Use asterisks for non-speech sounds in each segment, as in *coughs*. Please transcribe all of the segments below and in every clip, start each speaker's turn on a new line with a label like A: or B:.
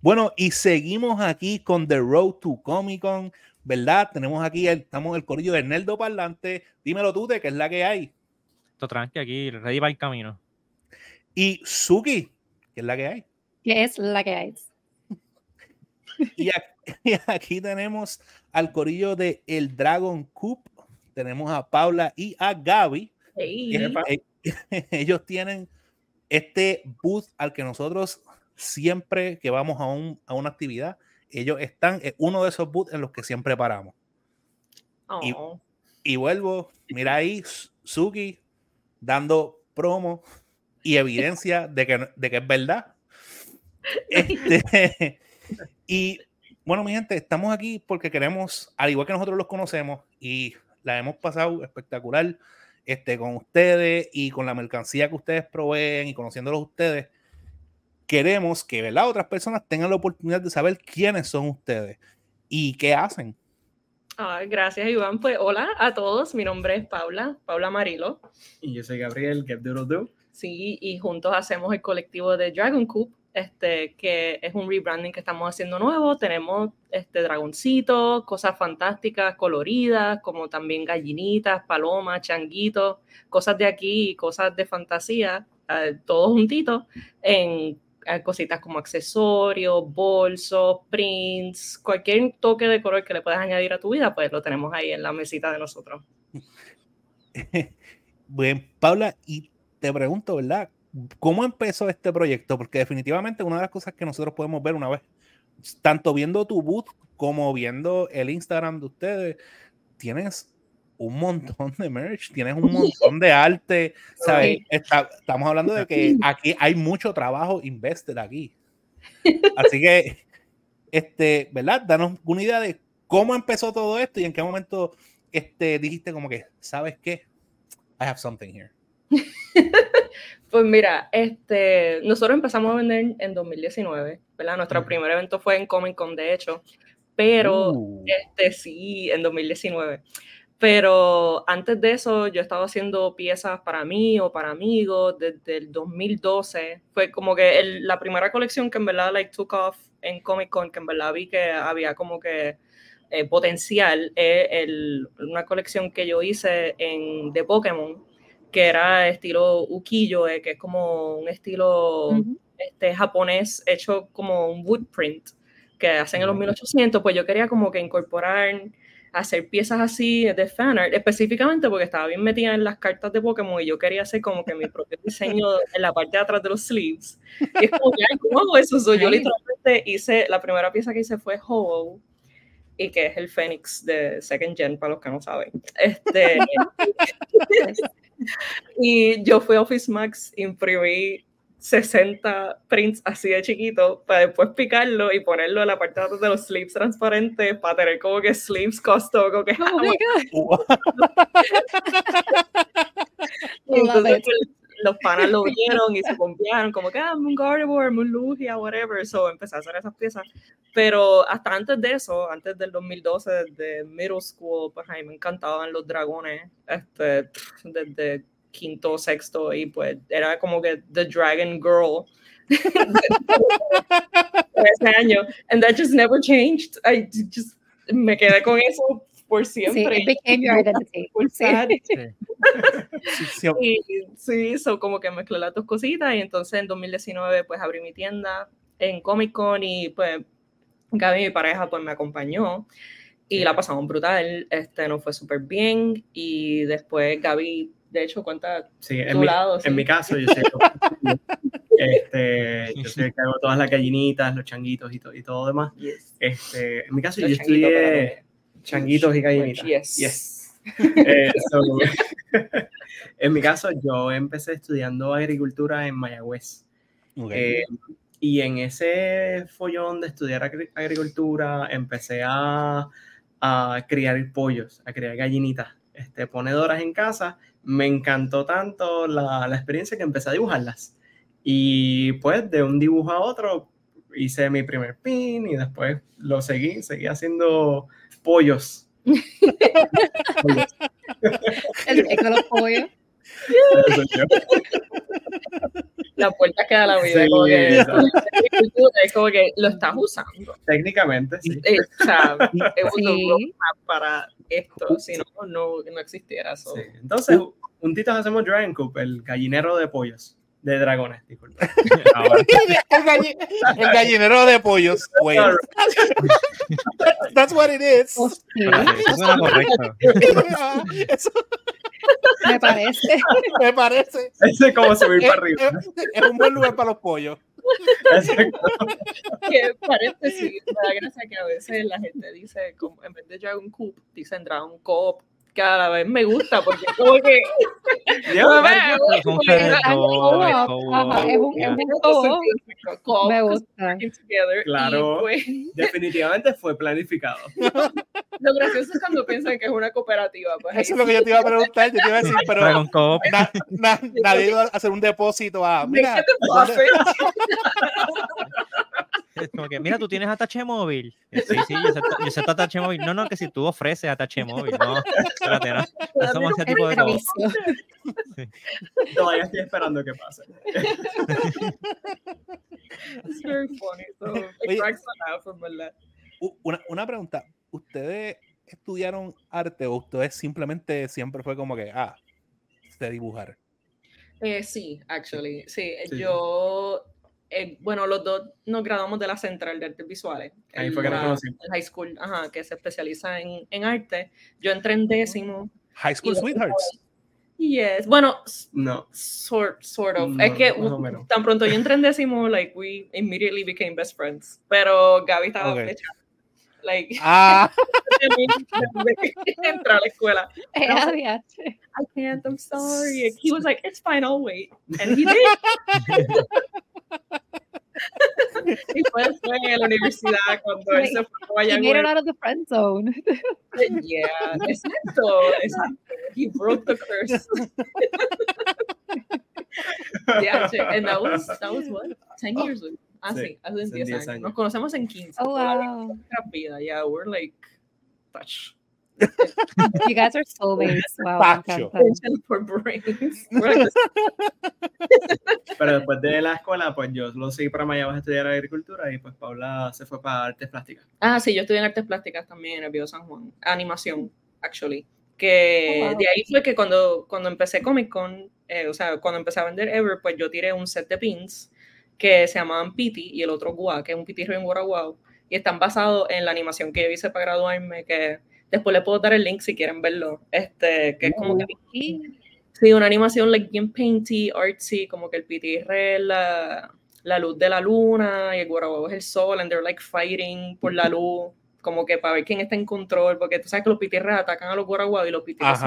A: Bueno, y seguimos aquí con The Road to Comic Con, ¿verdad? Tenemos aquí, el, estamos en el corillo de Neldo Parlante. Dímelo tú, de qué es la que hay.
B: Esto tranqui aquí, ready va el camino.
A: Y Suki, ¿qué es la que hay?
C: ¿Qué es la que hay?
A: Y *laughs* aquí, tenemos al corillo de El Dragon Coop. Tenemos a Paula y a Gaby. *laughs* Ellos tienen este booth al que nosotros siempre que vamos a, un, a una actividad, ellos están en uno de esos booths en los que siempre paramos. Y, oh. y, vuelvo, mira ahí, Suki dando promo y evidencia de que, de que es verdad. *laughs* Este, y bueno, mi gente, estamos aquí porque queremos, al igual que nosotros los conocemos y la hemos pasado espectacular este, con ustedes y con la mercancía que ustedes proveen y conociéndolos ustedes, queremos que ¿verdad? otras personas tengan la oportunidad de saber quiénes son ustedes y qué hacen.
D: gracias, Iván. Pues hola a todos. Mi nombre es Paula, Paula Marilo.
E: Y yo soy Gabriel, Get Do.
D: Sí, y juntos hacemos el colectivo de Dragon Coop, este, que es un rebranding que estamos haciendo nuevo. Tenemos este, dragoncitos, cosas fantásticas, coloridas, como también gallinitas, palomas, changuitos, cosas de aquí y cosas de fantasía, eh, todos juntitos en cositas como accesorios, bolsos, prints, cualquier toque de color que le puedas añadir a tu vida, pues lo tenemos ahí en la mesita de nosotros. *laughs*
A: Bueno, Paula, y te pregunto, ¿verdad? ¿Cómo empezó este proyecto? Porque definitivamente una de las cosas que nosotros podemos ver una vez, tanto viendo tu booth como viendo el Instagram de ustedes, tienes un montón de merch, tienes un montón de arte, ¿sabes? estamos hablando de que aquí hay mucho trabajo invested aquí. Así que, este, ¿verdad? Danos una idea de cómo empezó todo esto y en qué momento este, dijiste como que, ¿sabes qué? I have something here. *laughs*
D: pues mira, este, nosotros empezamos a vender en 2019, ¿verdad? Nuestro primer evento fue en Comic Con, de hecho, pero uh. este sí, en 2019. Pero antes de eso, yo estaba haciendo piezas para mí o para amigos desde el 2012. Fue como que la primera colección que en verdad like, took off en Comic Con, que en verdad vi que había como que eh, potencial, es una colección que yo hice en, de Pokémon, que era estilo ukiyo, eh, que es como un estilo este, japonés hecho como un wood print que hacen en los 1800. Pues yo quería como que incorporar hacer piezas así de fanart, específicamente porque estaba bien metida en las cartas de Pokémon y yo quería hacer como que mi propio diseño en la parte de atrás de los sleeves. Y es como que, ¿cómo hago eso? yo literalmente hice, la primera pieza que hice fue ho y que es el Fénix de Second Gen, para los que no saben. Este, *laughs* *laughs* y yo fui a Office Max, imprimí 60 prints así de chiquito para después picarlo y ponerlo en la parte de los sleeves transparentes para tener como que sleeves costó como que oh *laughs* *laughs* entonces pues, los panas lo vieron y se confiaron como que ah, un Gardevoir, un Lugia, whatever so empecé a hacer esas piezas. Pero hasta antes de eso antes del 2012 desde middle school pues a mí me encantaban los dragones este desde quinto, sexto, y pues era como que The Dragon Girl. *laughs* ese año. And that just never changed. I just me quedé con eso por siempre. Sí, became your identity. *laughs* Sí. sí, so como que mezclé las dos cositas y entonces en 2019 pues abrí mi tienda en Comic Con y pues Gaby, mi pareja, pues me acompañó y la pasamos brutal, este, nos fue súper bien y después Gaby de hecho, cuenta
E: sí, en, mi, en mi caso, yo sé *laughs* este, yo sé que hago todas las gallinitas, los changuitos y, y todo demás. Este, en mi caso, yo estudié changuitos y gallinitas. Yes. Eh, *laughs* en mi caso, yo empecé estudiando agricultura en Mayagüez. Eh, y en ese follón de estudiar agricultura, empecé a, a criar pollos, a criar gallinitas este, ponedoras en casa me encantó tanto la, la, experiencia que empecé a dibujarlas. Y pues de un dibujo a otro hice mi primer pin y después lo seguí, seguí haciendo pollos. *laughs*
C: El de los pollos.
D: La puerta que da la vida. como que, es como que lo estás usando.
E: Técnicamente, sí.
D: Eh, o sea, es un para esto, si no, no, no existiera eso.
E: Entonces, un tito hacemos Dragon Coop, el gallinero de pollos de dragones, disculpa. *laughs*
A: el, gallinero de pollos, güey. That's what it is. *laughs*
B: Eso correcto. *laughs*
C: Me parece. *laughs*
A: Me parece.
E: Ese es como subir para arriba.
A: Es, un buen lugar para los pollos. *laughs*
D: que paréntesis, me da gracia que a veces la gente dice, como, en vez de Dragon Coop, dicen Dragon Coop cada vez me gusta porque como que
C: es un me gusta
E: claro pues, definitivamente fue planificado
D: lo gracioso es cuando piensan que es una cooperativa pues,
A: eso es lo que yo te iba a preguntar yo te iba a decir pero *laughs* nadie iba a hacer un depósito a mira
B: como que, mira, tú tienes atache móvil. Eh, sí, sí, yo sé, yo sé atache móvil. No, no, que si tú ofreces atache móvil, no, espérate, no, no somos ese tipo de cosas.
E: Todavía estoy esperando que pase.
D: It's very funny. So, it.
A: Una, una pregunta. ¿Ustedes estudiaron arte o ustedes simplemente siempre fue como que, ah, de dibujar?
D: Eh, sí, actually. Sí, sí, yo eh, bueno, los dos nos graduamos de la Central de Artes Visuales.
E: Ahí fue que nos conocimos.
D: El high school, ajá, que se especializa en, en arte. Yo entré en décimo.
A: High School Sweethearts.
D: Yes. Bueno,
E: no.
D: Sort, sort of. es que tan pronto yo entré en décimo, like, we immediately became best friends. Pero Gaby estaba okay. fecha. Like,
A: ah. *laughs* *laughs*
D: entrar a la escuela. *laughs*
C: I, like,
D: I can't, I'm sorry. He was like, it's fine, I'll wait. And he did. y pues fue en la universidad cuando él se fue a
C: Guayaguay. out of the friend zone.
D: yeah, exacto, exacto. He broke the curse. yeah, and that was, that was what, 10 years ago. Ah, sí, hace 10 años. años. Nos conocemos en 15.
C: Oh, wow.
D: Vida. Yeah, we're like, touch. *laughs*
C: you guys are soulmates. *laughs* Wow. *laughs*
E: Pero después de la escuela, pues yo lo seguí para Mayagüez a estudiar agricultura y pues Paula se fue para artes plásticas.
D: Ah, sí, yo estudié en artes plásticas también en el Bio San Juan. Animación, actually. Que oh, de ahí fue que cuando, cuando empecé Comic Con, eh, o sea, cuando empecé a vender Ever, pues yo tiré un set de pins que se llamaban Piti y el otro Gua, que es un Piti Río en Guaraguao. Y están basados en la animación que yo hice para graduarme, que Después le puedo dar el link si quieren verlo. Este, que es como que. Sí, una animación like bien painty, artsy, como que el pitirre es la, la luz de la luna y el guaraguao es el sol, and they're like fighting por la luz, como que para ver quién está en control, porque tú sabes que los pitirres atacan a los guaraguao y los pitirres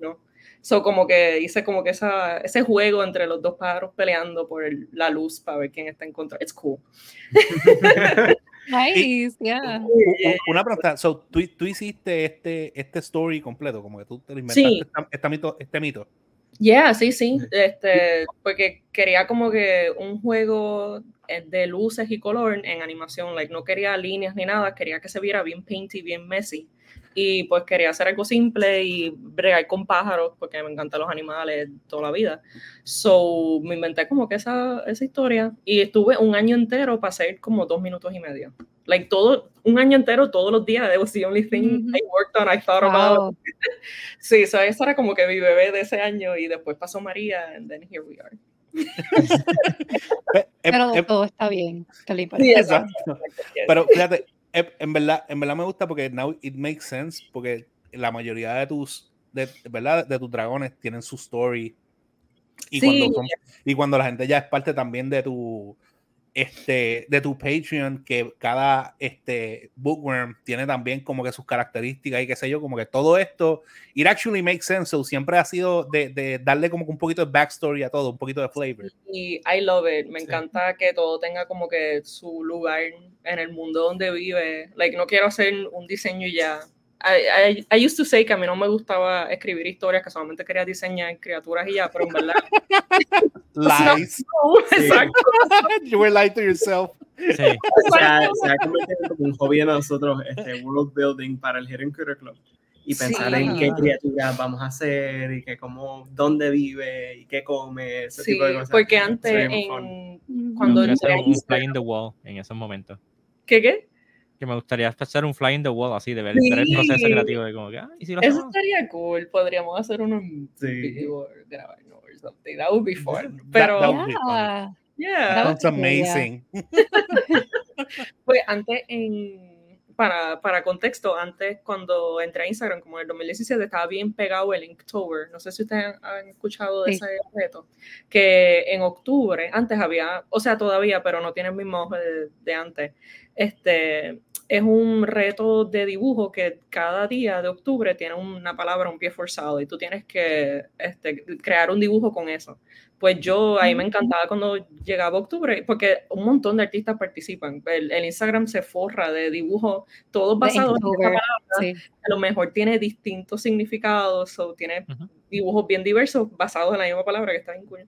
D: ¿no? So, como que hice como que esa, ese juego entre los dos pájaros peleando por la luz para ver quién está en control. It's cool. *laughs*
C: Nice, yeah.
A: Una pregunta, so, ¿tú, tú, hiciste este, este story completo, como que tú te inventaste sí. este, mito, este mito.
D: Yeah, sí, sí, este, porque quería como que un juego eh, de luces y color en animación, like no quería líneas ni nada, quería que se viera bien painty, bien messy y pues quería hacer algo simple y bregar con pájaros porque me encantan los animales toda la vida. So me inventé como que esa, esa historia y estuve un año entero para hacer como dos minutos y medio. Like todo, un año entero, todos los días, that was the only thing I worked on, I thought about. *laughs* sí, so esa era como que mi bebé de ese año y después pasó María and then here we are. *laughs*
C: Pero todo está bien.
A: Sí, Pero fíjate, en verdad, en verdad me gusta porque now it makes sense, porque la mayoría de tus, de, ¿verdad? De tus dragones tienen su story. Y, cuando y cuando la gente ya es parte también de tu, este, de tu Patreon, que cada este, bookworm tiene también como que sus características y qué sé yo, como que todo esto, it actually makes sense. So, siempre ha sido de, de, darle como un poquito de backstory a todo, un poquito de flavor.
D: Y I love it. Me encanta que todo tenga como que su lugar en el mundo donde vive. Like, no quiero hacer un diseño ya. I, I, used to say que a mí no me gustaba escribir historias, que solamente quería diseñar criaturas y ya, pero en verdad. *laughs*
A: Lies.
D: Exacto. *laughs*
A: you were lying to yourself.
E: Sí. se, ha, se ha convertido como un hobby de nosotros, este, world building para el Hidden Critter Club. y pensar en qué criaturas vamos a hacer y que cómo, dónde vive y qué come, ese tipo de cosas.
D: Porque antes, en, cuando
B: hacer un fly in the wall en esos momentos.
D: ¿Qué qué?
B: Que me gustaría hacer un fly in the wall así, de ver, el proceso creativo de como que, ah, ¿y si lo
D: Eso estaría cool, podríamos hacer uno en sí. video grabarlo or something, that would be fun. Pero,
A: that, would be fun.
D: yeah.
A: That's amazing. *laughs*
D: pues antes en para, para, contexto, antes cuando entré a Instagram, como en el 2017, estaba bien pegado el Inktober. No sé si ustedes han, escuchado de ese reto. Que en octubre, antes había, o sea, todavía, pero no tiene el mismo de, de antes. Este, es un reto de dibujo que cada día de octubre tiene una palabra, un pie forzado, y tú tienes que este, crear un dibujo con eso. Pues yo, ahí me encantaba cuando llegaba octubre, porque un montón de artistas participan. El, Instagram se forra de dibujos, todos basados en palabra. A lo mejor tiene distintos significados, o tiene dibujos bien diversos basados en la misma palabra que está bien cool.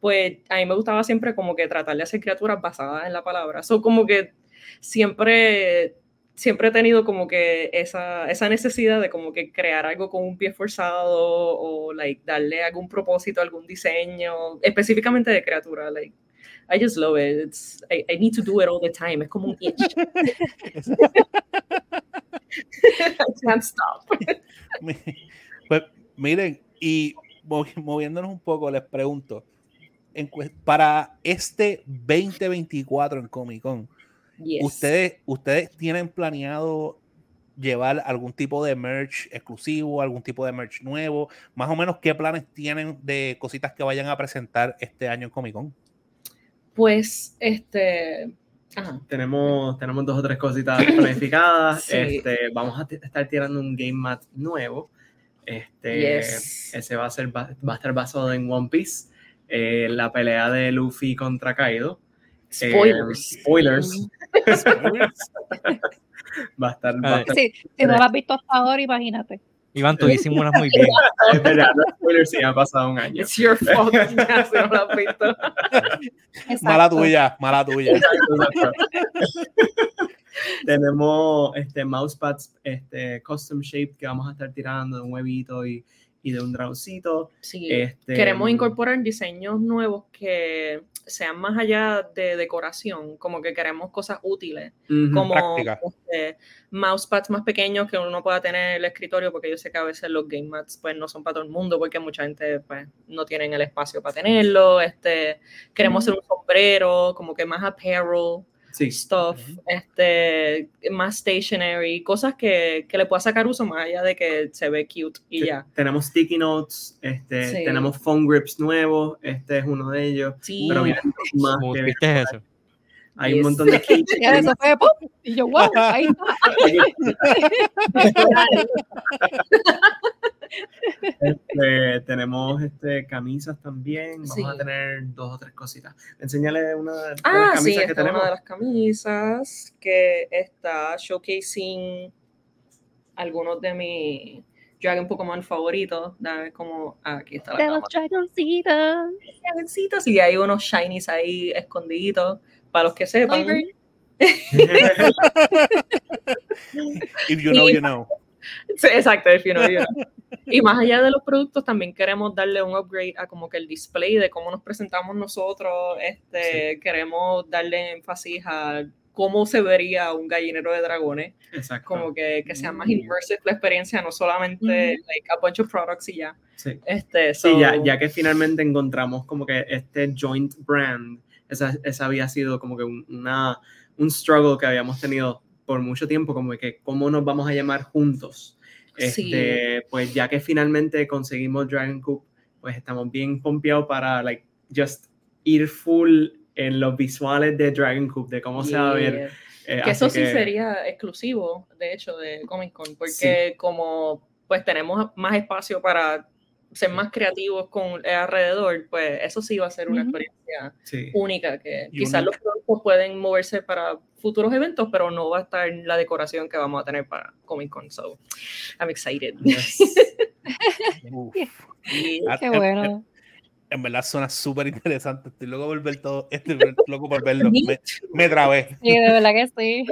D: Pues a mí me gustaba siempre como que tratar de hacer criaturas basadas en la palabra. Son como que siempre, siempre he tenido como que esa, esa necesidad de como que crear algo con un pie forzado o like darle algún propósito, algún diseño, específicamente de criatura, like I just love it. It's, I, I, need to do it all the time. Es como un itch. *laughs* I can't stop. *laughs*
A: Pues miren, y moviéndonos un poco, les pregunto, para este 2024 en Comic Con, ¿Ustedes, ¿Ustedes tienen planeado llevar algún tipo de merch exclusivo, algún tipo de merch nuevo? Más o menos, ¿qué planes tienen de cositas que vayan a presentar este año en Comic Con?
D: Pues, este...
E: Tenemos, tenemos dos o tres cositas *coughs* planificadas. este, vamos a estar tirando un game mat nuevo. Este, Ese va a, ser, va, a estar basado en One Piece. Eh, la pelea de Luffy contra Kaido.
D: Spoilers.
E: Eh, *laughs* spoilers. va a estar. Va a estar
C: sí, si no lo has visto hasta ahora, imagínate.
B: Iván, tú disimulas muy bien. *laughs*
E: Es verdad, no spoilers si ha pasado un año.
D: It's your fault, *laughs* si no lo has visto.
A: Mala tuya, mala tuya.
E: Tenemos este mousepads este, custom shape que vamos a estar tirando de un huevito y, y de un dragoncito.
D: Sí, este, queremos incorporar diseños nuevos que sean más allá de decoración, como que queremos cosas útiles, como este, mousepads más pequeños que uno pueda tener en el escritorio, porque yo sé que a veces los game mats pues no son para todo el mundo, porque mucha gente pues no tienen el espacio para tenerlo, este, queremos hacer un sombrero, como que más apparel, stuff, este, más stationery, cosas que, que, le pueda sacar uso más allá de que se ve cute y ya.
E: Tenemos sticky notes, este, tenemos phone grips nuevos, este es uno de ellos, pero vienen más.
B: ¿Viste eso?
E: Hay un montón de *laughs* kits.
C: eso fue pop, y yo, wow, ahí está. *laughs* *laughs*
E: Este, tenemos este, camisas también. Vamos a tener dos o tres cositas. Enseñale una de,
D: ah,
E: las camisas
D: sí,
E: que tenemos.
D: Una de las camisas que está showcasing algunos de mis Dragon Pokémon favoritos. Dame como ah, aquí está la
C: De los dragoncitos.
D: Dragoncitos. Y hay unos shinies ahí escondiditos. Para los que sepan. *laughs*
A: if you know, you know.
D: Sí, exacto, if you know, you know. *laughs* Y más allá de los productos, también queremos darle un upgrade a como que el display de cómo nos presentamos nosotros. Este, Queremos darle énfasis a cómo se vería un gallinero de dragones.
E: Exacto.
D: Como que, que sea más mm. immersive la experiencia, no solamente like, a bunch of products y ya.
E: Sí,
D: este,
E: sí ya, ya que finalmente encontramos como que este joint brand, esa, esa había sido como que una, un struggle que habíamos tenido por mucho tiempo, como que cómo nos vamos a llamar juntos. Este, Pues ya que finalmente conseguimos Dragon Coop, pues estamos bien pompeados para, like, just ir full en los visuales de Dragon Coop, de cómo se va a ver.
D: Eh, que eso sí sería exclusivo, de hecho, de Comic Con, porque como pues tenemos más espacio para ser más creativos con alrededor, pues eso sí va a ser una experiencia única, que quizás los productos pueden moverse para futuros eventos, pero no va a estar la decoración que vamos a tener para Comic Con, so I'm excited. *laughs*
C: Qué bueno.
A: En, verdad suena súper interesante. Estoy loco por ver todo. Estoy loco por verlo. Me, me trabé.
C: Sí, de verdad que sí.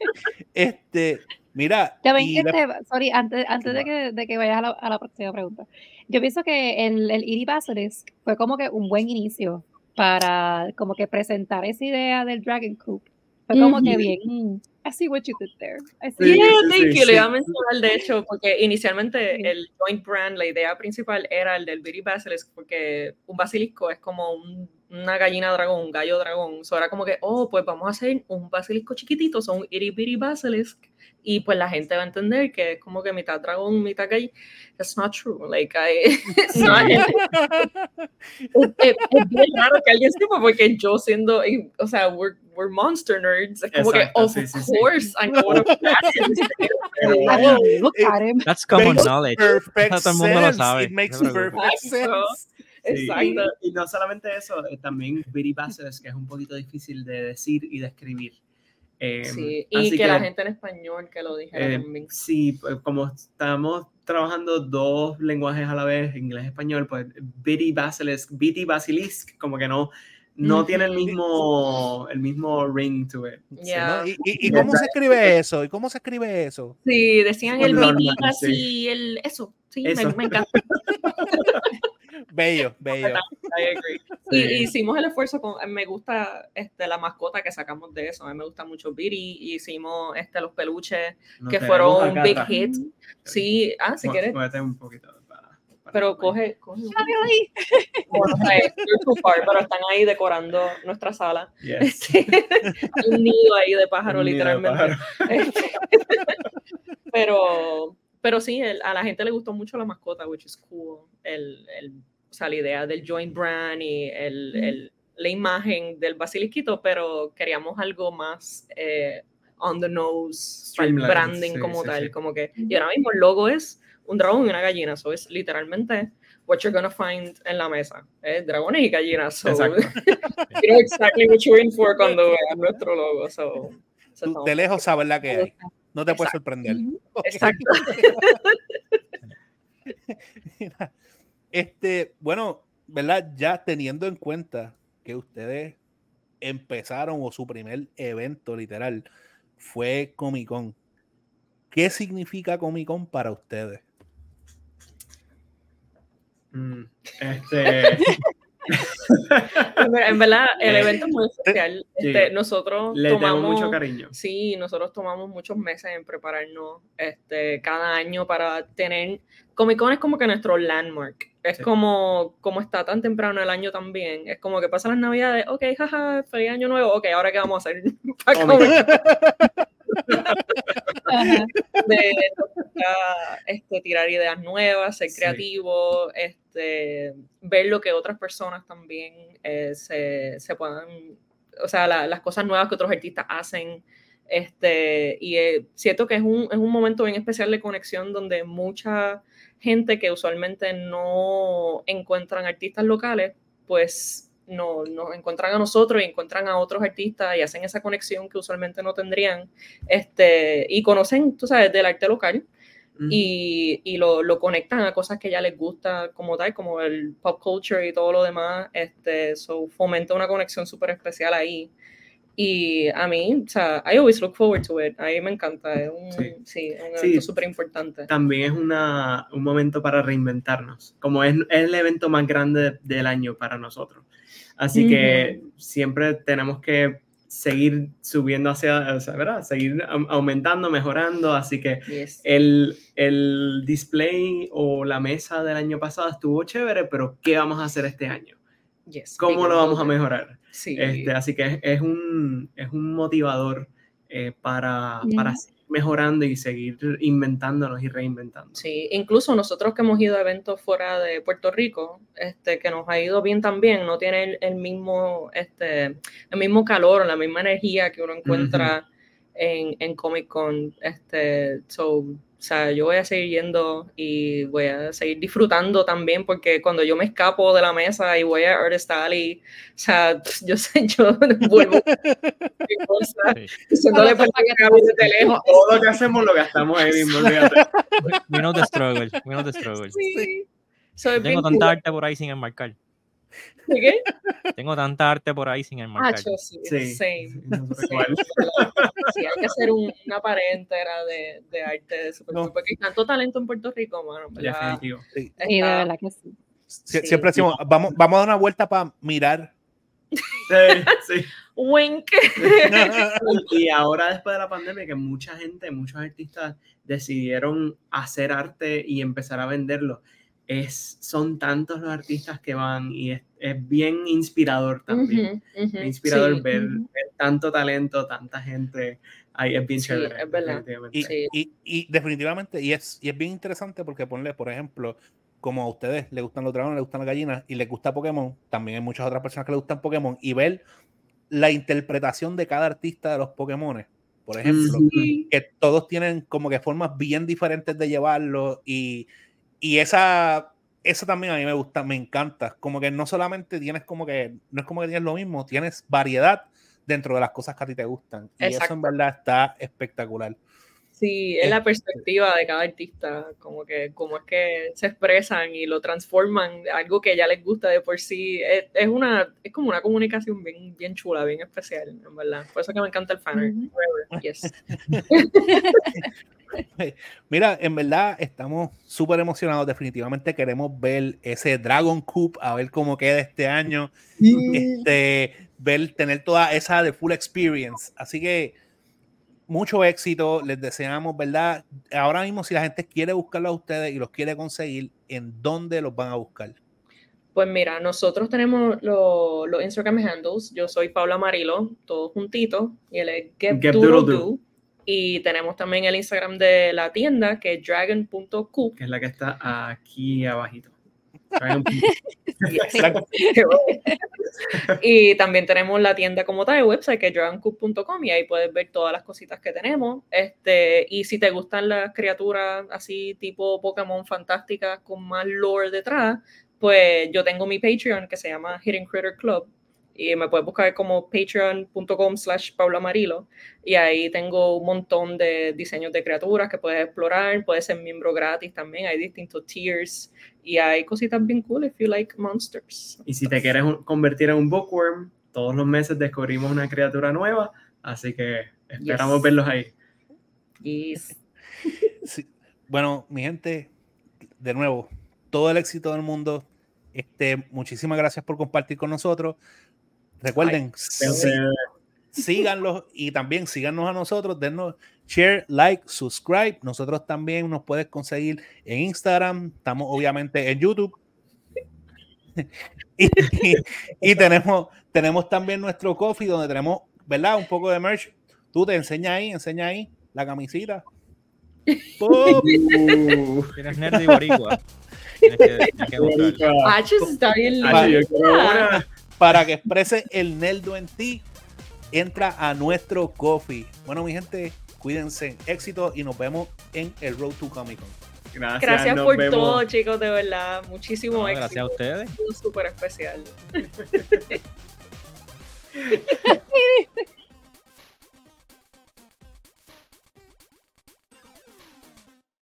C: *laughs*
A: este, Mira,
C: Ya ven que este- sorry, antes, antes de, que, de que vayas a la, a la próxima pregunta. Yo pienso que el, el Iri Basilisk fue como que un buen inicio para como que presentar esa idea del Dragon Coop. Fue como que
D: Ujú.
C: bien, mm, I see what you did there. I see
E: Sí,
D: Yeah, thank
E: sí,
D: you. Le iba a
E: sí.
D: mencionar, de hecho, porque inicialmente
C: Sí.
D: el joint brand, la idea principal era el del Bitty Basilisk, porque un basilisco es como un- una gallina dragón, un gallo dragón. So era como que, oh, pues vamos a hacer un basilisco chiquitito, son bitty basilisk. Y pues la gente va a entender que es como que mitad dragón, mitad gallina. That's not true. Like, I, *laughs* no, es, es- es bien raro que alguien sepa, porque yo siendo, o sea, we're, we're monster nerds. Es como
E: Exacto,
D: que, of
E: sí, sí, sí.
D: course, I know what a basilisk is.
A: Pero,
C: I
A: wow,
C: mean, look at him.
B: That's common knowledge.
A: perfect *laughs*
B: Todo el mundo lo sabe,
A: It makes perfect sense.
E: Sí,
D: Exacto.
E: Y, y no solamente eso, eh, también Bitty Basilisk, que es un poquito difícil de decir y de escribir. Eh,
D: Sí, y
E: así
D: que, la gente en español que lo dijera
E: eh,
D: también.
E: sí, pues, como estamos trabajando dos lenguajes a la vez, inglés y español, pues Bitty Basilisk, Bitty Basilisk, como que no, no tiene el mismo, el mismo ring to it.
A: Sí,
D: Yeah.
A: ¿no? ¿Y, y, y cómo se escribe eso? ¿Y cómo se escribe eso?
D: Sí, decían el
E: Normal,
D: bibi
E: sí.
D: el eso. Sí, me-
E: Eso.
D: Me, encanta. *laughs*
A: Bello, *laughs* bello.
D: I agree.
E: Sí.
D: Y, hicimos el esfuerzo con, me gusta este, la mascota que sacamos de eso, a mí me gusta mucho Biri, hicimos este, los peluches
E: Nos
D: que fueron un big hit. Sí, ah, si quieres,
E: un poquito. para- para-
D: pero coge, coge un-
C: Ay,
D: bueno, o sea, you're too far, pero están ahí decorando nuestra sala.
E: Yes. *laughs*
D: Este, hay un nido ahí de pájaro,
E: Un nido de
D: literalmente.
E: pájaro. *laughs*
D: Pero, pero sí, el- a la gente le gustó mucho la mascota, which is cool. El, el, o sea, la idea del joint brand y el, el- la imagen del basilisquito, pero queríamos algo más eh, on the nose, para el branding
E: sí,
D: como
E: sí,
D: tal.
E: sí.
D: Como que, y ahora mismo el logo es un dragón y una gallina, eso es literalmente what you're gonna find en la mesa. Es dragones y gallinas. So,
E: Exacto. *laughs*
D: you know exactly what you're in for cuando veas nuestro logo. So, so
A: Tú de lejos sabes la que hay. No te puedes sorprender.
D: Exacto. *laughs* *laughs*
A: Este, bueno, ¿verdad? Ya teniendo en cuenta que ustedes empezaron o su primer evento literal fue Comic Con. ¿Qué significa Comic Con para ustedes?
E: Mm, Este, *laughs*
D: En ver- en verdad, el evento es muy especial.
E: Sí.
D: Este, nosotros
E: le tengo
D: tomamos
E: mucho cariño.
D: Sí, nosotros tomamos muchos meses en prepararnos este, cada año para tener. Comic Con es como que nuestro landmark. Es
E: Sí.
D: como, como está tan temprano el año también. Es como que pasan las navidades, ok, jaja, feliz año nuevo, ok, ahora qué vamos a hacer *laughs* para *laughs*
C: ajá.
D: de este, tirar ideas nuevas, ser
E: Sí.
D: creativo, este, ver lo que otras personas también eh, se, se puedan, o sea, la- las cosas nuevas que otros artistas hacen. Este, y eh, siento que es un, es un momento bien especial de conexión donde mucha gente que usualmente no encuentran artistas locales, pues no, nos encuentran a nosotros y encuentran a otros artistas y hacen esa conexión que usualmente no tendrían este, y conocen, tú sabes, del arte local y, y lo, lo conectan a cosas que ya les gusta como tal, como el pop culture y todo lo demás, este, so fomenta una conexión súper especial ahí. Y a mí, o sea, I always look forward to it. A mí me encanta, es un,
E: Sí.
D: sí. es un evento súper importante.
E: También es una, un momento para reinventarnos, como es, es el evento más grande del año para nosotros. Así que siempre tenemos que seguir subiendo hacia, o sea, ¿verdad? Seguir au- aumentando, mejorando. Así que
D: Yes.
E: el, el display o la mesa del año pasado estuvo chévere, pero ¿qué vamos a hacer este año?
D: Yes,
E: ¿Cómo lo vamos a mejorar?
D: Sí.
E: Este, así que es, es un, es un motivador eh, para, para seguir mejorando y seguir inventándonos y reinventando.
D: Sí, incluso nosotros que hemos ido a eventos fuera de Puerto Rico, este, que nos ha ido bien también, no tiene el, el mismo, este, el mismo calor, la misma energía que uno encuentra en, en Comic Con. Este, so, o sea, yo voy a seguir yendo y voy a seguir disfrutando también, porque cuando yo me escapo de la mesa y voy a Artist Alley, o sea, *laughs* yo sé, yo *laughs* vuelvo cosa,
B: Sí.
D: diciéndole por
C: Para que
D: lejos.
E: Todo lo que hacemos lo gastamos ahí mismo, olvídate.
B: We know the struggle. We know the struggle.
D: Sí. So,
B: Tengo tanta arte por ahí sin enmarcar.
D: ¿De qué?
B: Tengo tanta arte por ahí sin enmarcar.
D: Ah, sí, sí. Same. Sí, hay que hacer una pared entera de, de arte de Super no. porque hay tanto talento en Puerto Rico, mano.
C: Definitivo. Sí. de verdad que sí.
A: Siempre decimos, vamos, vamos a dar una vuelta para mirar. *laughs*
E: Sí, sí.
D: Wink. *laughs*
E: y ahora después de la pandemia que mucha gente, muchos artistas decidieron hacer arte y empezar a venderlo es, son tantos los artistas que van y es, es bien inspirador también. inspirador ver, tanto talento, tanta gente. Ahí es bien chévere.
D: Es verdad.
A: Y, y, y, definitivamente, y es, y es bien interesante porque ponle, por ejemplo, como a ustedes les gustan los dragones, les gustan las gallinas y les gusta Pokémon, también hay muchas otras personas que les gustan Pokémon y ver la interpretación de cada artista de los Pokémon, por ejemplo, que todos tienen como que formas bien diferentes de llevarlo y y esa, eso también a mí me gusta, me encanta. Como que no solamente tienes como que, no es como que tienes lo mismo, tienes variedad dentro de las cosas que a ti te gustan. Y eso en verdad está espectacular.
D: Sí, es la este perspectiva de cada artista, como que cómo es que se expresan y lo transforman, algo que ya les gusta de por sí. Es, una, es como una comunicación bien, bien chula, bien especial, en verdad. Por eso que me encanta el fan. Yes. *laughs* *laughs*
A: Mira, en verdad estamos súper emocionados. Definitivamente queremos ver ese Dragon Cup, a ver cómo queda este año. Este, ver, tener toda esa de full experience. Así que mucho éxito. Les deseamos, ¿verdad? Ahora mismo, si la gente quiere buscarlo a ustedes y los quiere conseguir, ¿en dónde los van a buscar?
D: Pues mira, nosotros tenemos los Instagram handles. Yo soy Paula Marilo, todos juntitos, y él es Get, Do. Y tenemos también el Instagram de la tienda, que es dragon.coop.
E: Que es la que está aquí abajito. *laughs*
D: y también tenemos la tienda como tal, el website que es dragoncoop.com y ahí puedes ver todas las cositas que tenemos. Este, y si te gustan las criaturas así tipo Pokémon fantásticas con más lore detrás, pues yo tengo mi Patreon que se llama Hidden Critter Club y me puedes buscar como patreon.com slash Paula Marilo y ahí tengo un montón de diseños de criaturas que puedes explorar, puedes ser miembro gratis también, hay distintos tiers y hay cositas bien cool if you like monsters.
E: Y si te quieres convertir en un bookworm, todos los meses descubrimos una criatura nueva, así que esperamos verlos ahí. *laughs*
A: Bueno, mi gente, de nuevo, todo el éxito del mundo. Este, muchísimas gracias por compartir con nosotros. Recuerden, síganlos y también síganos a nosotros, denos share, like, subscribe. Nosotros también nos puedes conseguir en Instagram, estamos obviamente en YouTube. *laughs* y, tenemos, tenemos también nuestro coffee donde tenemos, ¿verdad? Un poco de merch. Tú te enseña ahí, enseña ahí la camisita.
B: Uh, *laughs* tienes nerd y boricua.
D: está bien
A: para que exprese el nerdo en ti, entra a nuestro coffee. Bueno, mi gente, cuídense, éxito y nos vemos en el Road to Comic Con.
D: Gracias, gracias por todo, chicos, de verdad. Muchísimo éxito.
B: Gracias a ustedes.
D: Súper especial. *laughs*